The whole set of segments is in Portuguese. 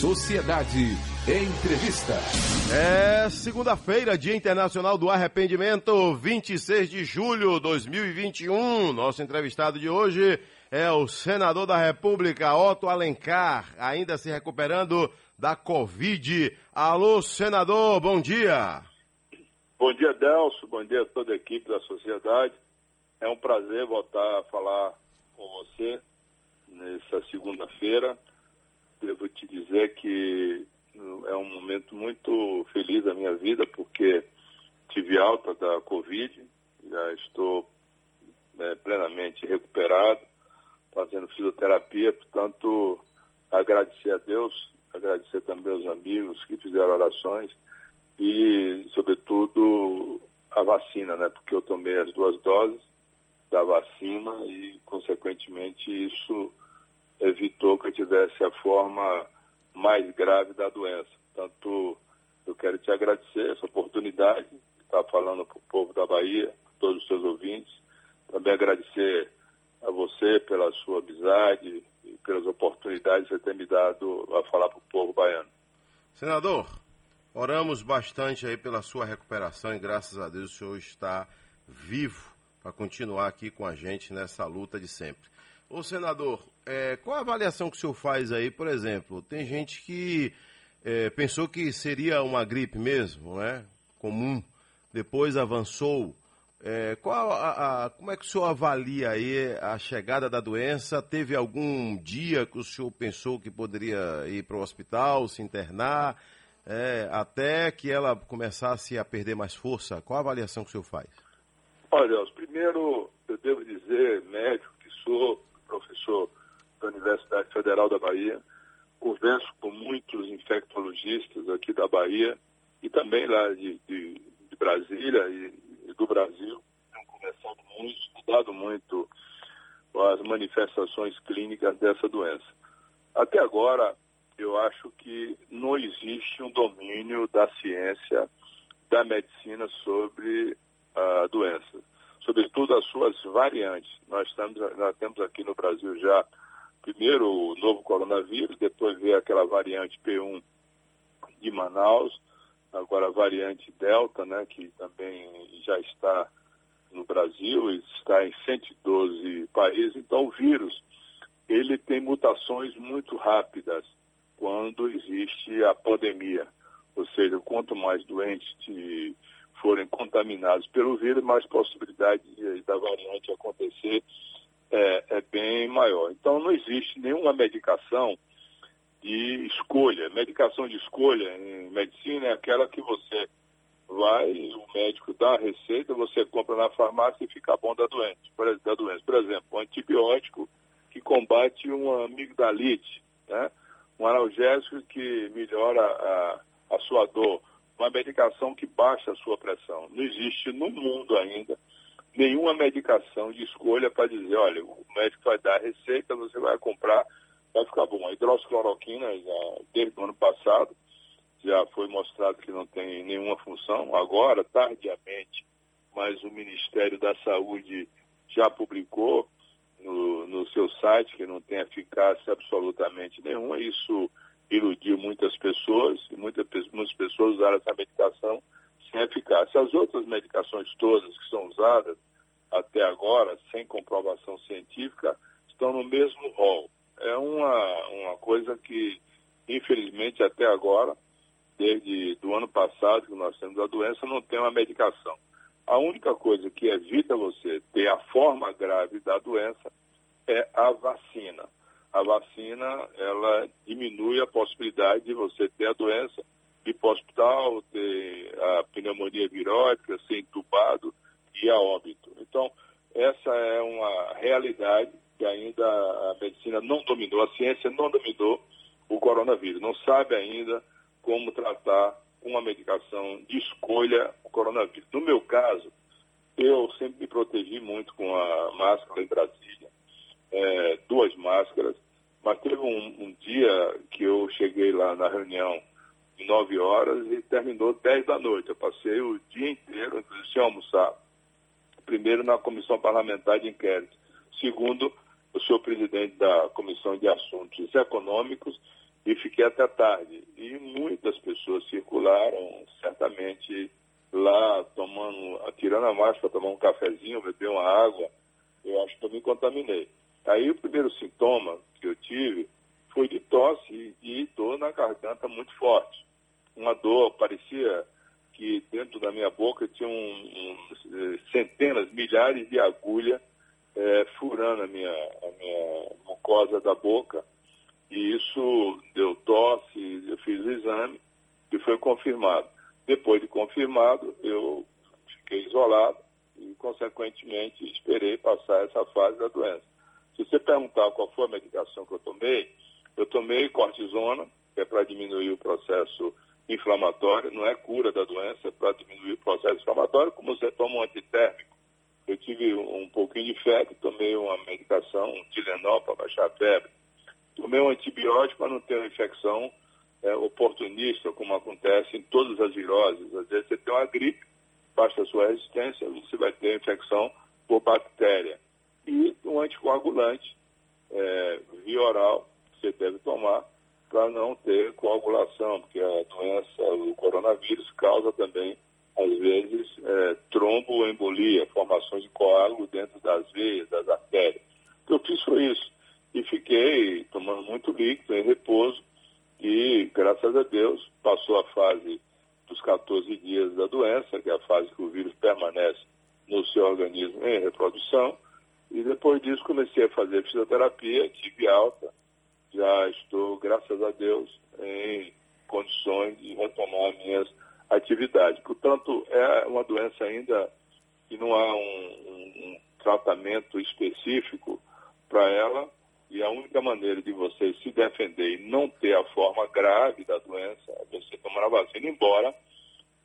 Sociedade Entrevista. É segunda-feira, Dia Internacional do Arrependimento, 26 de julho de 2021. Nosso entrevistado de hoje é o senador da República, Otto Alencar, ainda se recuperando da Covid. Alô, senador, bom dia. Bom dia, Delcio. Bom dia a toda a equipe da sociedade. É um prazer voltar a falar com você nessa segunda-feira. Devo te dizer que é um momento muito feliz da minha vida, porque tive alta da Covid, já estou né, plenamente recuperado, fazendo fisioterapia, portanto, agradecer a Deus, agradecer também aos amigos que fizeram orações e, sobretudo, a vacina, né? Porque eu tomei as duas doses da vacina e, consequentemente, isso evitou que eu tivesse a forma mais grave da doença. Portanto, eu quero te agradecer essa oportunidade de estar falando para o povo da Bahia, todos os seus ouvintes. Também agradecer a você pela sua amizade e pelas oportunidades que você tem me dado a falar para o povo baiano. Senador, oramos bastante aí pela sua recuperação e graças a Deus o senhor está vivo para continuar aqui com a gente nessa luta de sempre. Ô senador, é, qual a avaliação que o senhor faz aí, por exemplo? Tem gente que é, pensou que seria uma gripe mesmo, né? Comum, depois avançou. É, qual a, a, como é que o senhor avalia aí a chegada da doença? Teve algum dia que o senhor pensou que poderia ir para o hospital, se internar, é, até que ela começasse a perder mais força? Qual a avaliação que o senhor faz? Olha, primeiro eu devo dizer, médico que sou, professor da Universidade Federal da Bahia, converso com muitos infectologistas aqui da Bahia e também lá de, de, de Brasília e, e, do Brasil. Tenho conversado muito, estudado muito as manifestações clínicas dessa doença. Até agora, eu acho que não existe um domínio da ciência, da medicina sobre a doença sobretudo as suas variantes. Nós, estamos, nós temos aqui no Brasil já, primeiro o novo coronavírus, depois veio aquela variante P1 de Manaus, agora a variante Delta, né, que também já está no Brasil, está em 112 países. Então, o vírus, ele tem mutações muito rápidas quando existe a pandemia. Ou seja, quanto mais doentes forem contaminados pelo vírus, mais possibilidade de, da variante acontecer é, é bem maior. Então, não existe nenhuma medicação de escolha. Medicação de escolha em medicina é aquela que você vai, o médico dá a receita, você compra na farmácia e fica bom da doença. Da doença. Por exemplo, um antibiótico que combate uma amigdalite, né? um analgésico que melhora a, a sua dor uma medicação que baixa a sua pressão. Não existe no mundo ainda nenhuma medicação de escolha para dizer, olha, o médico vai dar a receita, você vai comprar, vai ficar bom. A hidroxicloroquina, já, desde o ano passado, já foi mostrado que não tem nenhuma função. Agora, tardiamente, mas o Ministério da Saúde já publicou no, no seu site que não tem eficácia absolutamente nenhuma. Isso iludiu muitas pessoas e muitas, muitas pessoas usaram essa medicação sem eficácia. As outras medicações todas que são usadas até agora, sem comprovação científica, estão no mesmo rol. É uma, uma coisa que, infelizmente, até agora, desde do ano passado que nós temos a doença, não tem uma medicação. A única coisa que evita você ter a forma grave da doença é a vacina a vacina ela diminui a possibilidade de você ter a doença, ir para o hospital, ter a pneumonia virótica, ser entubado e a óbito. Então, essa é uma realidade que ainda a medicina não dominou, a ciência não dominou o coronavírus, não sabe ainda como tratar uma medicação de escolha o coronavírus. No meu caso, eu sempre me protegi muito com a máscara em Brasília, é, duas máscaras, mas teve um, um, dia que eu cheguei lá na reunião em 9 horas e terminou 10 da noite. Eu passei o dia inteiro, inclusive sem almoçar. Primeiro na comissão parlamentar de inquérito. Segundo, o senhor presidente da Comissão de Assuntos Econômicos tarde. E muitas pessoas circularam, certamente lá tomando, atirando a máscara tomar um cafezinho, beber uma água. Eu acho que eu me contaminei. Aí o primeiro sintoma que eu tive foi de tosse e dor na garganta muito forte. Uma dor, parecia que dentro da minha boca tinha um, um, eh, centenas, milhares de agulhas é, furando a minha, a minha mucosa da boca. E isso deu tosse, eu fiz o exame e foi confirmado. Depois de confirmado, eu fiquei isolado e, consequentemente, esperei passar essa fase da doença. Você perguntar qual foi a medicação que eu tomei, eu tomei cortisona, que é para diminuir o processo inflamatório, não é cura da doença, é para diminuir o processo inflamatório, como você toma um antitérmico. Eu tive um pouquinho de febre, tomei uma medicação, um Tilenol para baixar a febre. Tomei um antibiótico para não ter uma infecção é, oportunista, como acontece em todas as viroses. Às vezes você tem uma gripe, baixa a sua resistência, você vai ter infecção por bactéria. Anticoagulante é, via oral você deve tomar para não ter coagulação, porque a doença, o coronavírus, causa também, às vezes, é, tromboembolia, formações de coágulo dentro das veias, das artérias. O que eu fiz foi isso. E fiquei tomando muito líquido, em repouso, e, graças a Deus, passou a fase dos 14 dias da doença, que é a fase que o vírus permanece no seu organismo em reprodução, e depois disso comecei a fazer fisioterapia, tive alta, já estou, graças a Deus, em condições de retomar minhas atividades. Portanto, é uma doença ainda que não há um, um, um tratamento específico para ela, e a única maneira de você se defender e não ter a forma grave da doença é você tomar a vacina, embora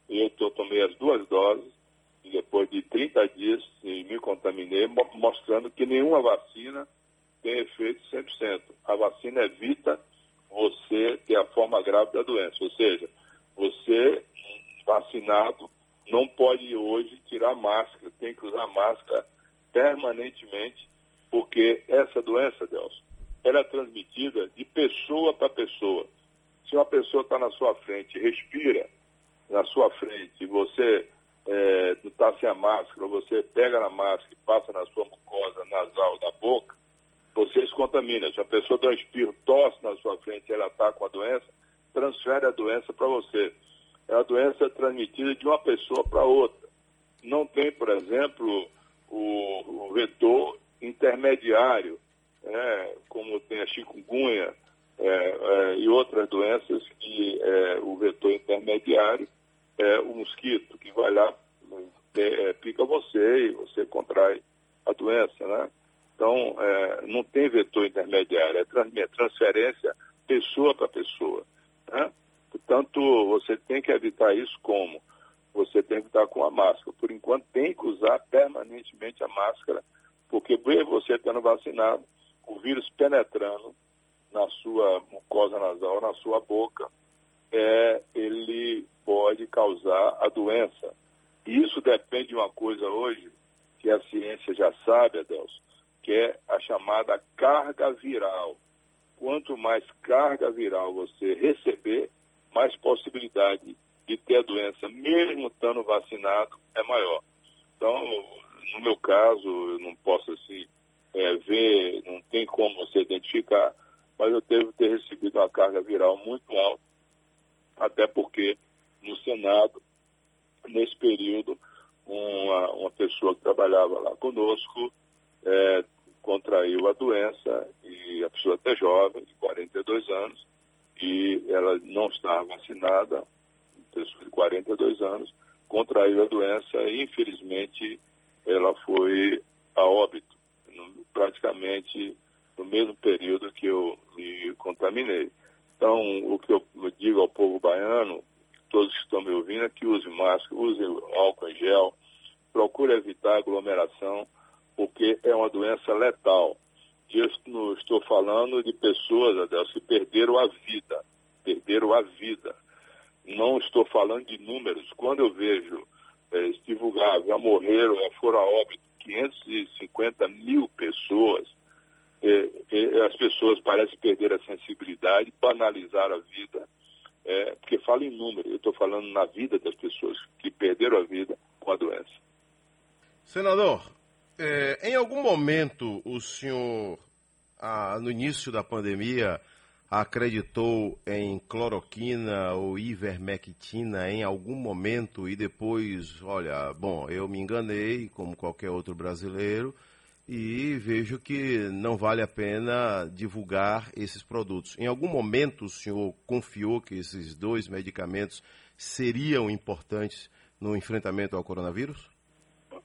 eu tomei as duas doses e depois de 30 dias me contaminei, mostrando que nenhuma vacina tem efeito 100%. A vacina evita você ter a forma grave da doença. Ou seja, você vacinado não pode hoje tirar máscara, tem que usar máscara permanentemente, porque essa doença, Deus, ela é transmitida de pessoa para pessoa. Se uma pessoa está na sua frente, respira na sua frente, você é, está sem a máscara, você pega na máscara e passa na sua mucosa nasal da boca, você se contamina. Se a pessoa dá um espirro, tosse na sua frente ela está com a doença, transfere a doença para você. É a doença transmitida de uma pessoa para outra. Não tem, por exemplo, o, o vetor intermediário, né, como tem a chikungunya é, é, e outras doenças que é, o vetor intermediário é o mosquito, que vai lá, é, pica você e você contrai a doença, né? Então, é, não tem vetor intermediário, é transferência pessoa para pessoa. Né? Portanto, você tem que evitar isso como? Você tem que estar com a máscara. Por enquanto, tem que usar permanentemente a máscara, porque mesmo você estando vacinado, o vírus penetrando na sua mucosa nasal, na sua boca, é, ele pode causar a doença. E isso depende de uma coisa hoje, que a ciência já sabe, Adelson, que é a chamada carga viral. Quanto mais carga viral você receber, mais possibilidade de ter a doença, mesmo estando vacinado, é maior. Então, no meu caso, eu não posso assim é, ver, não tem como você identificar, mas eu devo ter recebido uma carga viral muito alta, até porque no Senado, nesse período, uma, uma pessoa que trabalhava lá conosco é, contraiu a doença e a pessoa até jovem, de 42 anos, e ela não estava vacinada, pessoa de 42 anos, contraiu a doença e infelizmente ela foi a óbito, no, praticamente no mesmo período que eu me contaminei. Então, o que eu digo ao povo baiano, todos que estão me ouvindo, é que use máscara, use álcool em gel, procure evitar aglomeração, porque é uma doença letal. E eu estou falando de pessoas, Adelso, que perderam a vida. Perderam a vida. Não estou falando de números. Quando eu vejo é, divulgar, já morreram, já foram a óbito 550 mil pessoas, é, é, as pessoas parecem perder a sensibilidade, banalizar a vida, é, porque fala em número, eu estou falando na vida das pessoas que perderam a vida com a doença. Senador, em algum momento o senhor, ah, no início da pandemia, acreditou em cloroquina ou ivermectina em algum momento e depois, olha, bom, eu me enganei como qualquer outro brasileiro e vejo que não vale a pena divulgar esses produtos. Em algum momento o senhor confiou que esses dois medicamentos seriam importantes no enfrentamento ao coronavírus?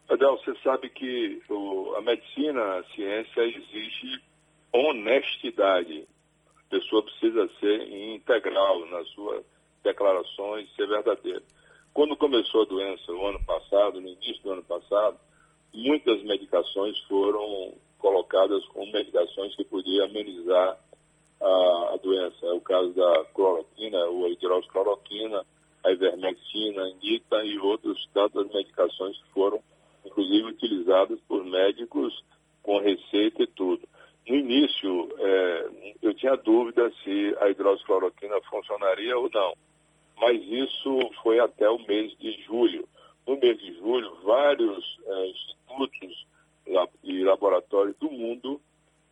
Adel, você sabe que o, a medicina, a ciência exige honestidade a pessoa precisa ser integral nas suas declarações, ser verdadeira. Quando começou a doença, o ano passado, no início do ano passado, muitas medicações foram colocadas como medicações que podiam amenizar a, a doença. É o caso da cloroquina, ou hidroxicloroquina, a ivermectina, a indita e outras tantas medicações que foram, inclusive, utilizadas por médicos com receita e tudo. No início, é, eu tinha dúvida se a hidroxicloroquina funcionaria ou não, mas isso foi até o mês de julho. No mês de julho, vários é, institutos e laboratórios do mundo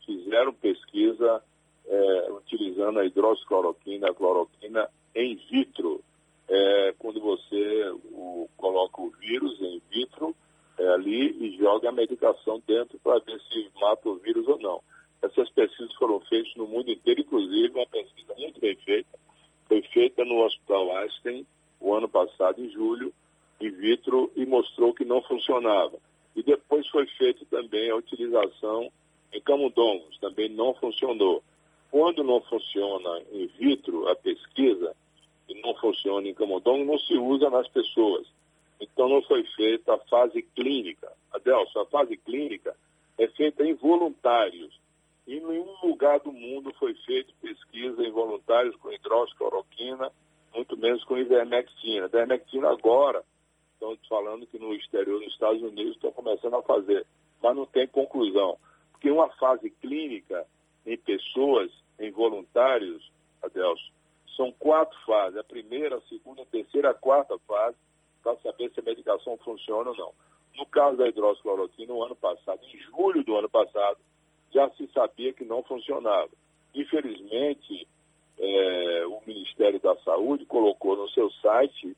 fizeram pesquisa é, utilizando a hidroxicloroquina, a cloroquina em vitro. É, quando você o, coloca o vírus em vitro é, ali e joga a medicação dentro para ver se mata o vírus ou não. Essas pesquisas foram feitas no mundo inteiro, inclusive uma pesquisa muito bem feita, foi feita no Hospital Einstein o ano passado, em julho, in vitro, e mostrou que não funcionava. E depois foi feita também a utilização em camundongos, também não funcionou. Quando não funciona in vitro a pesquisa, e não funciona em camundongo, não se usa nas pessoas. Então não foi feita a fase clínica. Adelson, a fase clínica é feita em voluntários em nenhum lugar do mundo foi feita pesquisa em voluntários com hidroxicloroquina, muito menos com ivermectina. Ivermectina agora, estão falando que no exterior, nos Estados Unidos, estão começando a fazer, mas não tem conclusão. Porque uma fase clínica em pessoas, em voluntários, Adelso, são quatro fases. A primeira, a segunda, a terceira, a quarta fase, para saber se a medicação funciona ou não. No caso da hidroxicloroquina, no ano passado, em julho do ano passado, já se sabia que não funcionava. Infelizmente, é, o Ministério da Saúde colocou no seu site,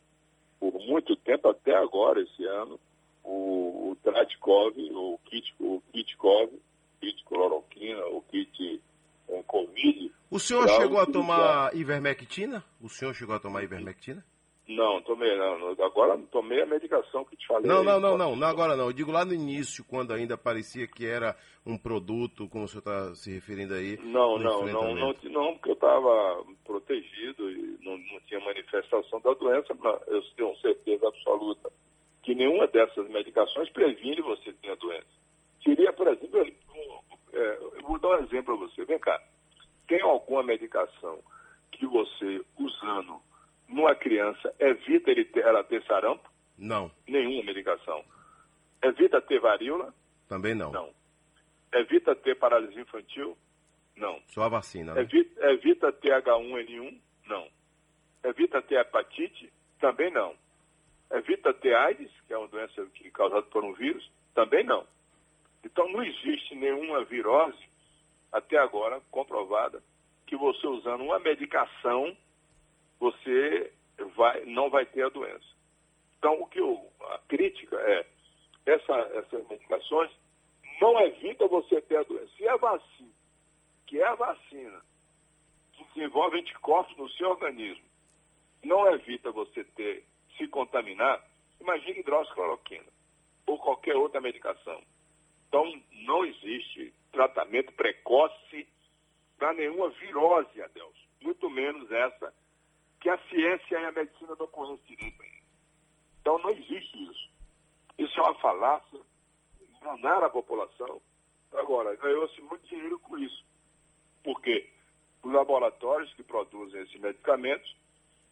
por muito tempo, até agora, esse ano, o, o Tratkov, o kit, o kit COVID, kit cloroquina, o kit é, Covid. O senhor chegou a tomar ivermectina? O senhor chegou a tomar ivermectina? Não, tomei não. Agora tomei a medicação que te falei. Não, não, não, não, não, agora não. Eu digo lá no início, quando ainda parecia que era um produto, como o senhor está se referindo aí. Não, não, não, não, não, porque eu estava protegido e não, não tinha manifestação da doença, mas eu tenho certeza absoluta que nenhuma dessas medicações previne você ter a doença. Seria, por exemplo, é, eu vou dar um exemplo para você. Vem cá. Tem alguma medicação que você, usando numa criança, evita ele ter, ela ter sarampo? Não. Nenhuma medicação. Evita ter varíola? Também não. Não. Evita ter paralisia infantil? Não. Só a vacina, né? Evita, evita ter H1N1? Não. Evita ter hepatite? Também não. Evita ter AIDS, que é uma doença que, causada por um vírus? Também não. Então não existe nenhuma virose, até agora, comprovada, que você usando uma medicação você vai, não vai ter a doença. Então, o que eu, a crítica é, essa, essas medicações não evita você ter a doença. Se a vacina, que é a vacina, que desenvolve anticorpos no seu organismo, não evita você ter, se contaminar, imagine hidroxicloroquina ou qualquer outra medicação. Então, não existe tratamento precoce para nenhuma virose, Adelson, muito menos essa que a ciência e a medicina não direito ainda. Então não existe isso. Isso é uma falácia, enganar a população. Agora, ganhou-se muito dinheiro com isso. Por quê? Os laboratórios que produzem esses medicamentos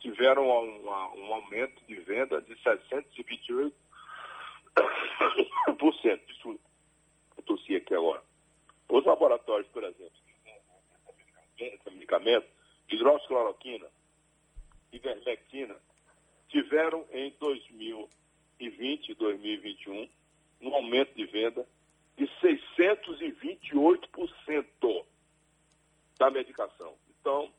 tiveram um, um aumento de venda de 628%. Desculpa, eu tossi aqui agora. Os laboratórios, por exemplo, esse medicamento, hidroxicloroquina, ivermectina, tiveram em 2020 e 2021 um aumento de venda de 628% da medicação. Então,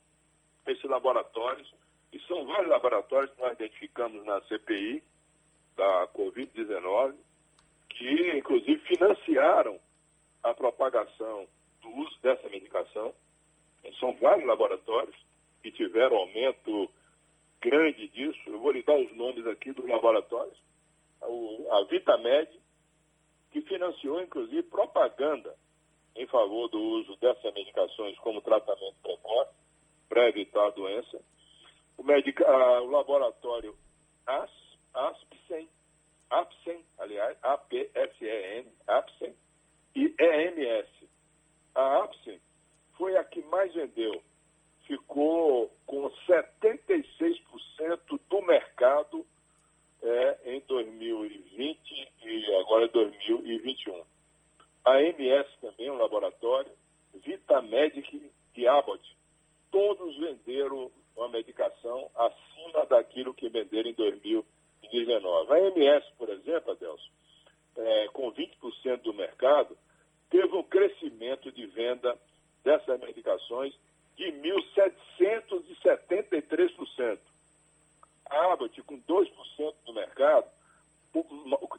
esses laboratórios, e são vários laboratórios que nós identificamos na CPI da Covid-19, que inclusive financiaram a propagação do uso dessa medicação. São vários laboratórios que tiveram aumento grande disso. Eu vou lhe dar os nomes aqui dos laboratórios. a Vitamed, que financiou, inclusive, propaganda em favor do uso dessas medicações como tratamento precoce para evitar a doença. O, medica, o laboratório AS, ASPSEN, APSEN, aliás, APSEN, APSEN e EMS. A APSEN foi a que mais vendeu. Ficou com 76% do mercado é, em 2020 e agora 2021. A MS também, um laboratório, Vitamedic e Abbott, todos venderam uma medicação acima daquilo que venderam em 2019. A MS, por exemplo, Adelson, é, com 20% do mercado, teve um crescimento de venda dessas medicações de 1.773%. A Abbott, com 2% do mercado,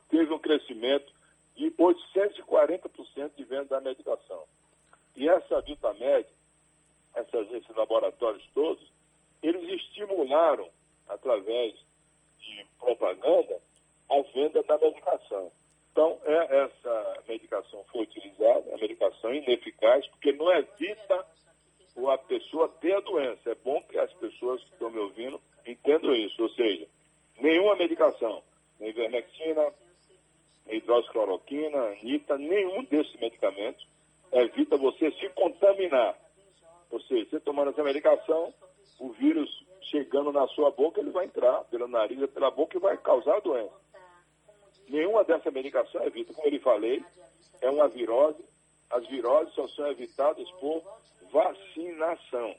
teve um crescimento de 840% de venda da medicação. E essa Vitamed, essas, esses laboratórios todos, eles estimularam, através de propaganda, a venda da medicação. Então, é, essa medicação foi utilizada, a medicação ineficaz, porque não evita a pessoa ter a doença. É bom que as pessoas que estão me ouvindo entendam isso. Ou seja, nenhuma medicação, nem ivermectina, hidroxicloroquina, anita, nenhum desses medicamentos evita você se contaminar. Ou seja, você tomando essa medicação, o vírus chegando na sua boca, ele vai entrar pelo nariz, pela boca e vai causar a doença. Nenhuma dessas medicações evita. Como eu lhe falei, é uma virose. As só são evitadas por vacinação.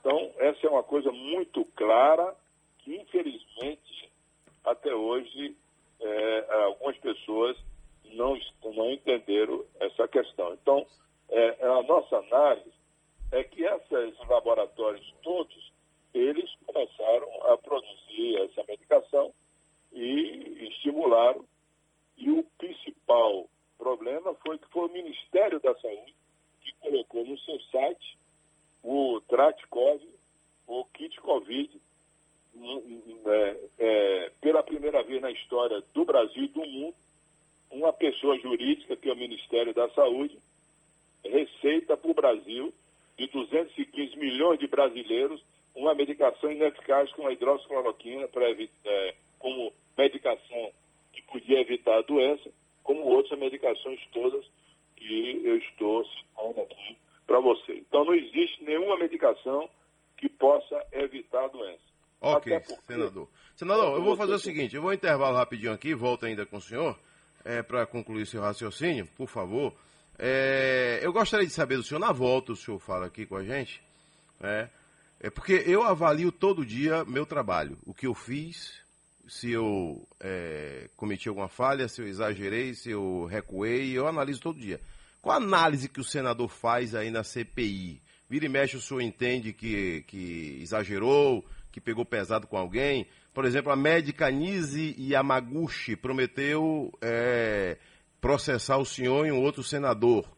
Então, essa é uma coisa muito clara que, infelizmente, até hoje, é, algumas pessoas não, não entenderam essa questão. Então, é, a nossa análise é que esses laboratórios todos, eles começaram a produzir essa medicação e estimularam. E o principal problema foi que foi o Ministério da Saúde colocou no seu site o TratCov, o kit Covid, é, é, pela primeira vez na história do Brasil e do mundo, uma pessoa jurídica, que é o Ministério da Saúde, receita para o Brasil de 215 milhões de brasileiros uma medicação ineficaz com a hidroxicloroquina para é, como medicação que podia evitar a doença, como outras medicações todas que eu estou citando aqui para você. Então não existe nenhuma medicação que possa evitar a doença. Ok, porque... senador. Senador, eu vou fazer o seguinte, eu vou intervalo rapidinho aqui, volto ainda com o senhor, é, para concluir seu raciocínio, por favor. É, eu gostaria de saber do senhor, na volta o senhor fala aqui com a gente, é, é porque eu avalio todo dia meu trabalho, o que eu fiz, se eu é, cometi alguma falha, se eu exagerei, se eu recuei, eu analiso todo dia. Qual a análise que o senador faz aí na CPI? Vira e mexe, o senhor entende que, que exagerou, que pegou pesado com alguém? Por exemplo, a médica Nise Yamaguchi prometeu é, processar o senhor e um outro senador.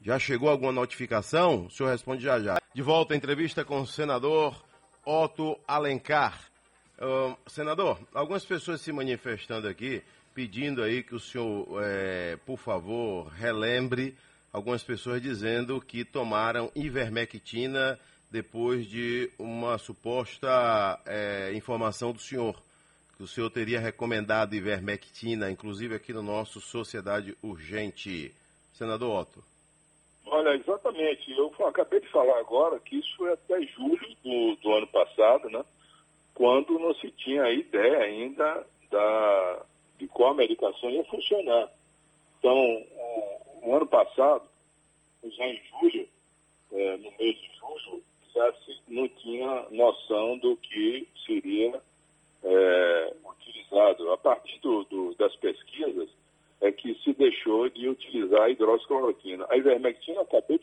Já chegou alguma notificação? O senhor responde já já. De volta à entrevista com o senador Otto Alencar. Senador, algumas pessoas se manifestando aqui pedindo aí que o senhor, é, por favor, relembre algumas pessoas dizendo que tomaram ivermectina depois de uma suposta é, informação do senhor, que o senhor teria recomendado ivermectina, inclusive aqui no nosso Sociedade Urgente. Senador Otto. Olha, exatamente. Eu acabei de falar agora que isso foi até julho do, do ano passado, né? quando não se tinha ideia ainda da, de qual medicação ia funcionar. Então, é, o ano passado, já em julho, é, no mês de julho, já se não tinha noção do que seria é, utilizado. A partir do, do, das pesquisas é que se deixou de utilizar a hidroxicloroquina. A ivermectina acabou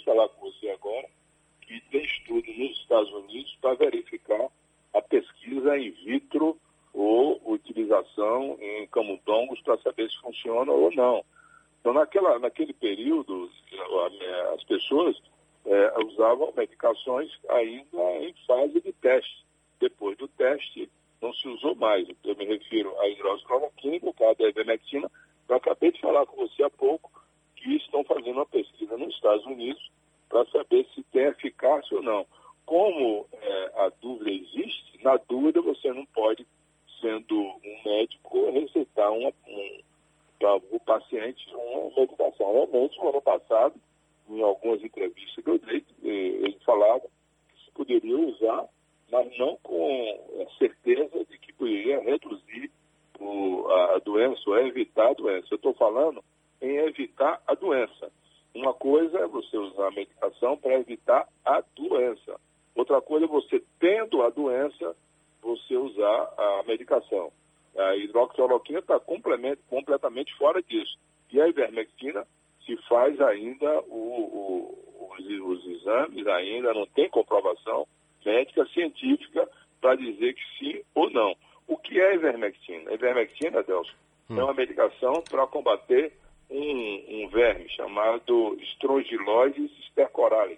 com certeza de que poderia reduzir o, a doença ou evitar a doença. Eu estou falando em evitar a doença. Uma coisa é você usar a medicação para evitar a doença. Outra coisa é você, tendo a doença, você usar a medicação. A hidroxicloroquina está completamente fora disso. E a ivermectina se faz ainda o, o, os, os, exames, ainda não tem comprovação médica científica para dizer que sim ou não. O que é ivermectina? A ivermectina, Delcio, hum. é uma medicação para combater um, um, verme chamado Strongyloides stercoralis,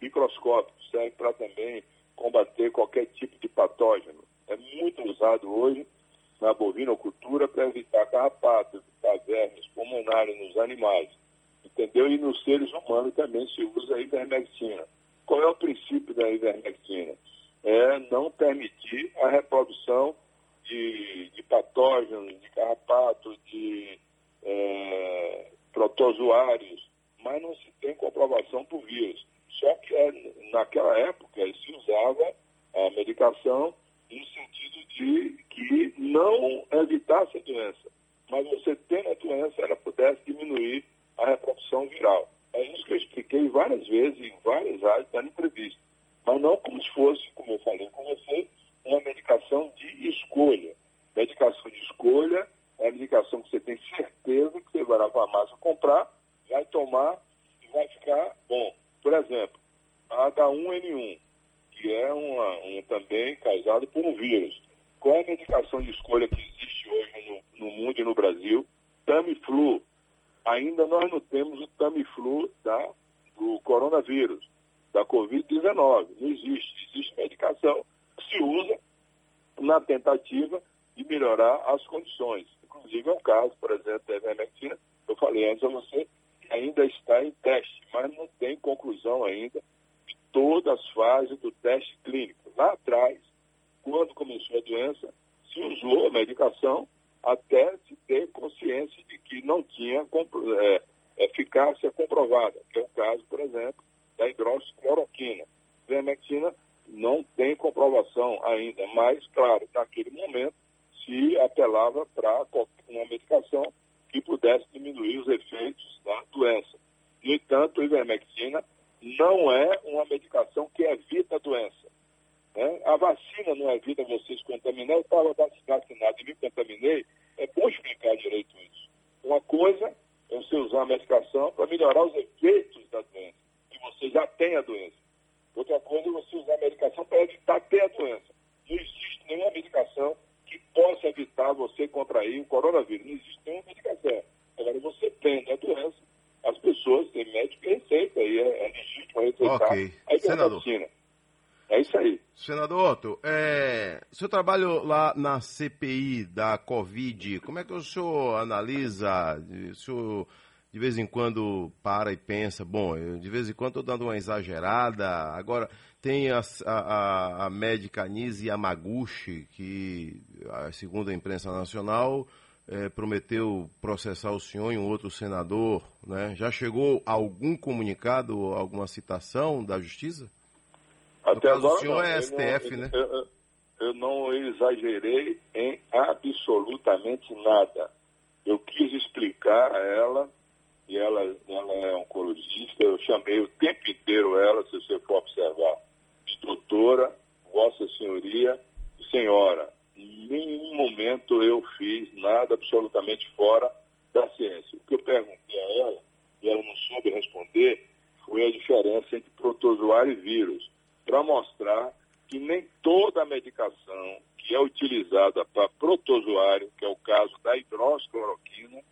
microscópico, serve para também combater qualquer tipo de patógeno. É muito usado hoje na bovinocultura para evitar carrapatos, evitar vermes pulmonares nos animais, entendeu? E nos seres humanos também se usa a ivermectina. Qual é o princípio da ivermectina? É não permitir a reprodução de, de patógenos, de carrapatos, de é, protozoários, mas não se tem comprovação por vírus. Só que é, naquela época se usava a medicação no sentido de que não evitasse a doença, mas você tendo a doença, ela pudesse diminuir a reprodução viral. É isso que eu expliquei várias vezes, em várias áreas da entrevista. Mas não como se fosse, como eu falei com você, uma medicação de escolha. Medicação de escolha é a medicação que você tem certeza que você vai na farmácia comprar, vai tomar e vai ficar bom. Por exemplo, a H1N1, que é uma, um, também causado por um vírus. Qual é a medicação de escolha que existe hoje no, no mundo e no Brasil? Tamiflu. Ainda nós não temos o Tamiflu da, do coronavírus, da Covid-19. Não existe. Existe medicação que se usa na tentativa de melhorar as condições. Inclusive é o caso, por exemplo, da ivermectina, eu falei antes a você, ainda está em teste, mas não tem conclusão ainda de todas as fases do teste clínico. Lá atrás, quando começou a doença, se usou a medicação até se ter consciência de que não tinha é, eficácia comprovada, que é o caso, por exemplo, da hidroxicloroquina. A não tem comprovação ainda, mas, claro, naquele momento se apelava para uma medicação pudesse diminuir os efeitos da doença. No entanto, a ivermectina não é uma medicação que evita a doença. Né? A vacina não evita você se contaminar. Eu estava vacinado e me contaminei. É bom explicar direito isso. Uma coisa é você usar a medicação para melhorar os efeitos da doença, que você já tem a doença. Outra coisa é você usar a medicação para evitar ter a doença. Não existe nenhuma medicação que possa evitar você contrair o coronavírus. Não existe nenhuma medicação. Agora, você tendo a doença, as pessoas têm médico que receita, e é, é receitar okay. a Senador. vacina. É isso aí. Senador Otto, é, seu trabalho lá na CPI da Covid, como é que o senhor analisa? O senhor de vez em quando para e pensa, bom, eu, de vez em quando estou dando uma exagerada. Agora, tem a, a, a médica Nise Yamaguchi, que, segundo a imprensa nacional, é, prometeu processar o senhor e um outro senador. Né? Já chegou algum comunicado, alguma citação da justiça? Até agora, o senhor não, é STF, não, né? Eu, eu não exagerei em absolutamente nada. Eu quis explicar a ela e ela, ela é oncologista, eu chamei o tempo inteiro ela, se você for observar, doutora, Vossa Senhoria Senhora, nenhum momento eu fiz nada absolutamente fora da ciência. O que eu perguntei a ela, e ela não soube responder, foi a diferença entre protozoário e vírus, para mostrar que nem toda a medicação que é utilizada para protozoário, que é o caso da hidroxicloroquina,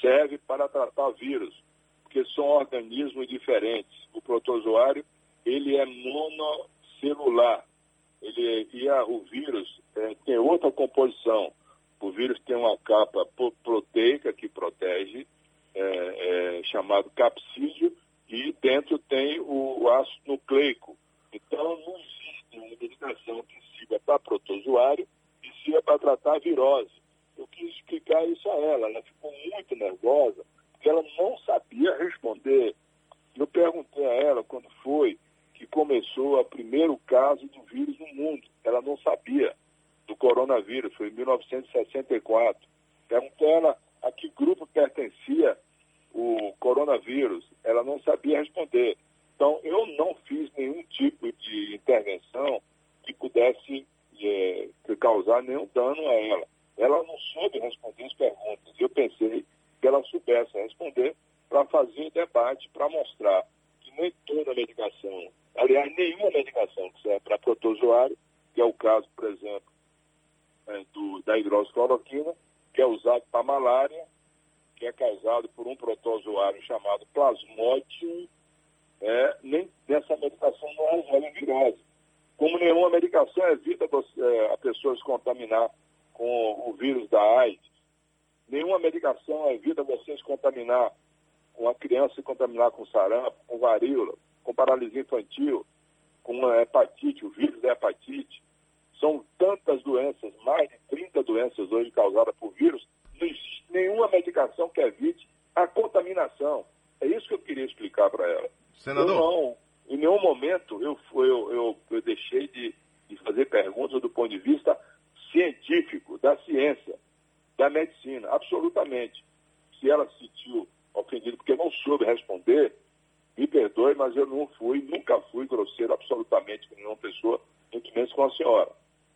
serve para tratar vírus, porque são organismos diferentes. O protozoário, ele é monocelular, ele, e a, o vírus é, tem outra composição. O vírus tem uma capa proteica que protege, é, é, chamado capsídeo, e dentro tem o, o ácido nucleico. Então, não existe uma medicação que sirva para protozoário e sirva para tratar a virose. Eu quis explicar isso a ela. Ela ficou muito nervosa, porque ela não sabia responder. Eu perguntei a ela quando foi que começou o primeiro caso do vírus no mundo. Ela não sabia do coronavírus, foi em 1964. Perguntei a ela a que grupo pertencia o coronavírus. Ela não sabia responder. Então, eu não fiz nenhum tipo de intervenção que pudesse é, causar nenhum dano a ela. Ela não soube responder as perguntas. Eu pensei que ela soubesse responder para fazer debate, para mostrar que nem toda medicação, aliás, nenhuma medicação que serve para protozoário, que é o caso, por exemplo, é, do, da hidroxicloroquina, que é usado para malária, que é causado por um protozoário chamado Plasmodium, é, nem dessa medicação não resolve virose. Como nenhuma medicação evita você, é, a pessoa se contaminar com o vírus da AIDS, nenhuma medicação evita você se contaminar com a criança se contaminar com sarampo, com varíola, com paralisia infantil, com hepatite, o vírus da hepatite. São tantas doenças, mais de 30 doenças hoje causadas por vírus, não existe nenhuma medicação que evite a contaminação. É isso que eu queria explicar para ela. Senador? Eu não, em nenhum momento eu, eu, eu, eu deixei de, de fazer perguntas do ponto de vista científico, da ciência, da medicina, absolutamente. Se ela se sentiu ofendida porque não soube responder, me perdoe, mas eu não fui, nunca fui grosseiro absolutamente com nenhuma pessoa, muito menos com a senhora.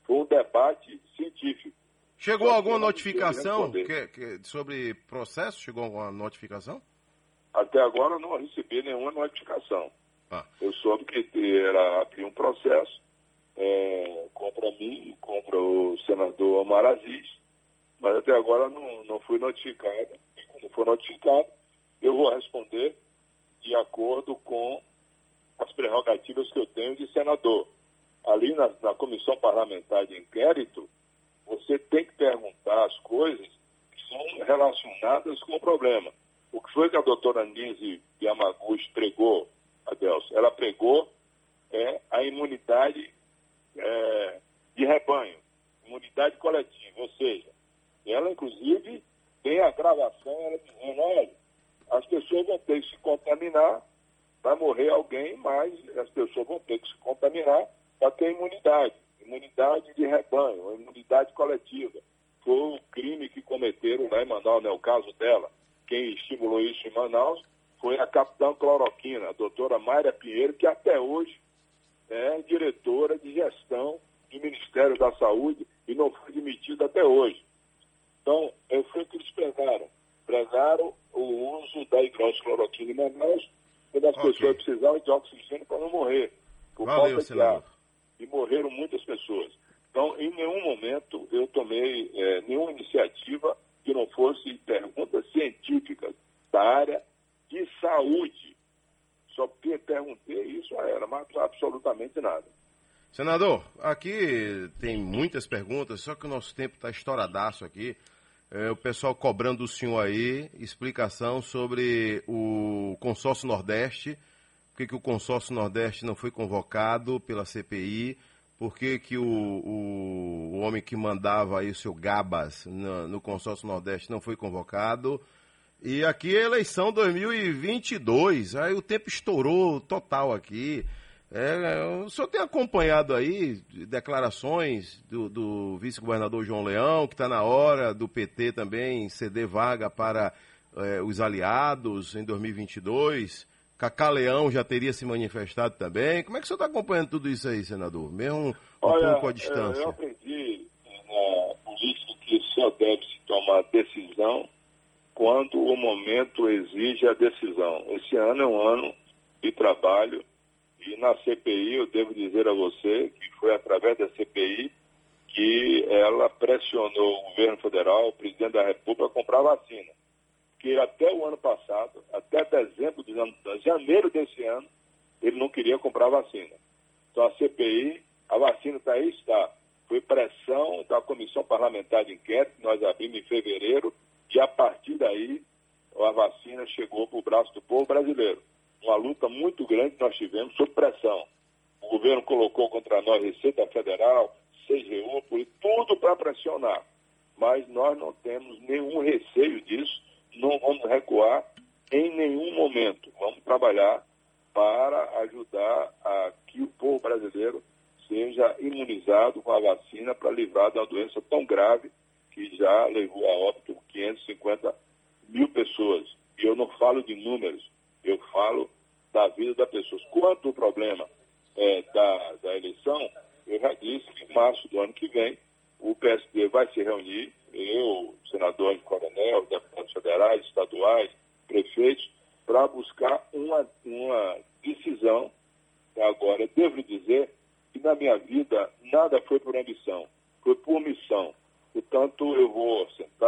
Foi um debate científico. Chegou alguma notificação que, que, sobre processo? Chegou alguma notificação? Até agora não recebi nenhuma notificação. Ah. Eu soube que era abrir um processo é, contra mim contra o senador Omar Aziz, mas até agora não, não fui notificado. E quando for notificado, eu vou responder de acordo com as prerrogativas que eu tenho de senador. Ali na, na comissão parlamentar de inquérito, você tem que perguntar as coisas que são relacionadas com o problema. O que foi que a doutora Nise Yamaguchi pregou, Adelson? Ela pregou é, a imunidade é, de rebanho, imunidade coletiva, ou seja, ela inclusive tem a gravação, ela dizendo, olha, as pessoas vão ter que se contaminar, vai morrer alguém, mas as pessoas vão ter que se contaminar para ter imunidade imunidade de rebanho, imunidade coletiva. Foi o crime que cometeram lá em Manaus, não é o caso dela. Quem estimulou isso em Manaus foi a capitã cloroquina, a doutora Mayra Pinheiro, que até hoje é diretora de gestão do Ministério da Saúde e não foi demitida até hoje. Então, foi o que eles pregaram. Pregaram o uso da hidroxicloroquina em Manaus, quando as okay. pessoas precisavam de oxigênio para não morrer. Por Valeu, senador e morreram muitas pessoas. Então, em nenhum momento eu tomei é, nenhuma iniciativa que não fosse perguntas científicas da área de saúde. Só perguntei isso a ela, mas absolutamente nada. Senador, aqui tem muitas perguntas, só que o nosso tempo está estouradaço aqui. É, o pessoal cobrando do senhor aí explicação sobre o consórcio Nordeste por que, que o consórcio Nordeste não foi convocado pela CPI, por que, que o, o, o homem que mandava aí o seu Gabas no, no consórcio Nordeste não foi convocado. E aqui é eleição 2022, aí o tempo estourou total aqui. É, o senhor tem acompanhado aí declarações do, do vice-governador João Leão, que está na hora do PT também ceder vaga para é, os aliados em 2022. Cacá Leão já teria se manifestado também. Como é que o senhor está acompanhando tudo isso aí, senador? Mesmo um Olha, pouco à distância. Eu aprendi na política que só deve se tomar decisão quando o momento exige a decisão. Esse ano é um ano de trabalho e na CPI eu devo dizer a você que foi através da CPI que ela pressionou o governo federal, o presidente da República, a comprar vacina que até o ano passado, até dezembro de janeiro desse ano, ele não queria comprar vacina. Então a CPI, a vacina está aí, está. Foi pressão da Comissão Parlamentar de Inquérito, que nós abrimos em fevereiro, e a partir daí a vacina chegou para o braço do povo brasileiro. Uma luta muito grande que nós tivemos sob pressão. O governo colocou contra nós Receita Federal, CGU, tudo para pressionar. Mas nós não temos nenhum receio disso não vamos recuar em nenhum momento. Vamos trabalhar para ajudar a que o povo brasileiro seja imunizado com a vacina para livrar da doença tão grave que já levou a óbito 550 mil pessoas. E eu não falo de números, eu falo da vida das pessoas. Quanto ao problema é, da, da eleição, eu já disse que em março do ano que vem o PSD vai se reunir, eu, senador de coronel, deputados federais, estaduais, prefeitos, para buscar uma, uma decisão. Agora, devo dizer que na minha vida nada foi por ambição, foi por missão. Portanto, eu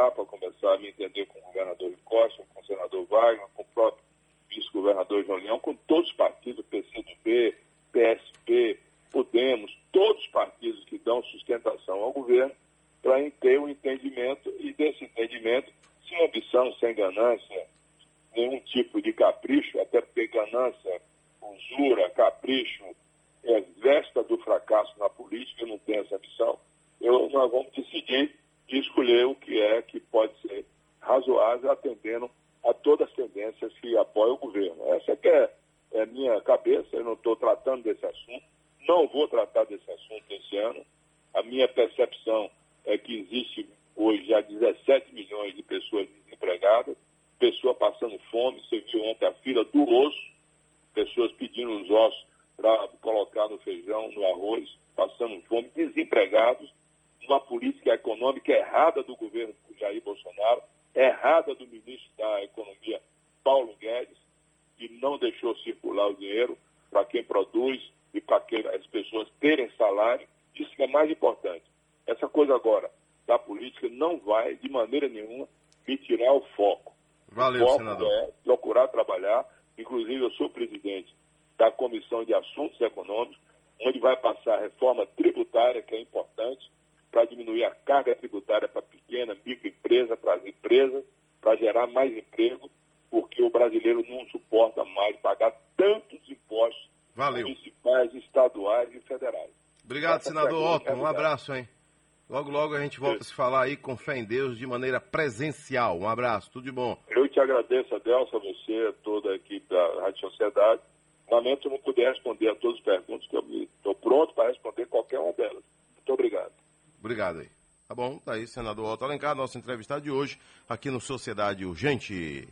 para começar a me entender com o governador de Costa, com o senador Wagner, com o próprio vice-governador João Leão, com todos os partidos, PCdoB, PSP, Podemos, todos os partidos que dão sustentação ao governo, para ter o um entendimento e desse entendimento, sem ambição, sem ganância, nenhum tipo de capricho, até porque ganância, usura, capricho, é vesta do fracasso na política, eu não tenho essa ambição. Eu, nós vamos decidir e escolher o que é que pode ser razoável, atendendo a todas as tendências que apoiam o governo. Essa que é, é a minha cabeça, eu não estou tratando desse assunto, não vou tratar desse assunto esse ano. A minha percepção é que existe hoje já 17 milhões de pessoas desempregadas, pessoas passando fome, você viu ontem a fila do osso, pessoas pedindo os ossos para colocar no feijão, no arroz, passando fome, desempregados, uma política econômica errada do governo Jair Bolsonaro, errada do ministro da Economia, Paulo Guedes, que não deixou circular o dinheiro para quem produz e para que as pessoas terem salário. Isso que é mais importante. Essa coisa agora da política não vai, de maneira nenhuma, me tirar o foco. Valeu, o foco senador. é procurar trabalhar. Inclusive, eu sou presidente da Comissão de Assuntos Econômicos, onde vai passar a reforma tributária, que é importante, para diminuir a carga tributária para pequena, microempresa, para as empresas, para gerar mais emprego, porque o brasileiro não suporta mais pagar tantos impostos Valeu. municipais, estaduais e federais. Obrigado, Essa senador Otto. Um abraço, hein? Logo, logo a gente volta a se falar aí com fé em Deus de maneira presencial. Um abraço, tudo de bom. Eu te agradeço, Adelson, a você, a toda a equipe da Rádio Sociedade. Lamento não poder responder a todas as perguntas, que eu estou pronto para responder qualquer uma delas. Muito obrigado. Obrigado aí. Tá bom, tá aí, senador Otto Alencar, nosso entrevistado de hoje aqui no Sociedade Urgente.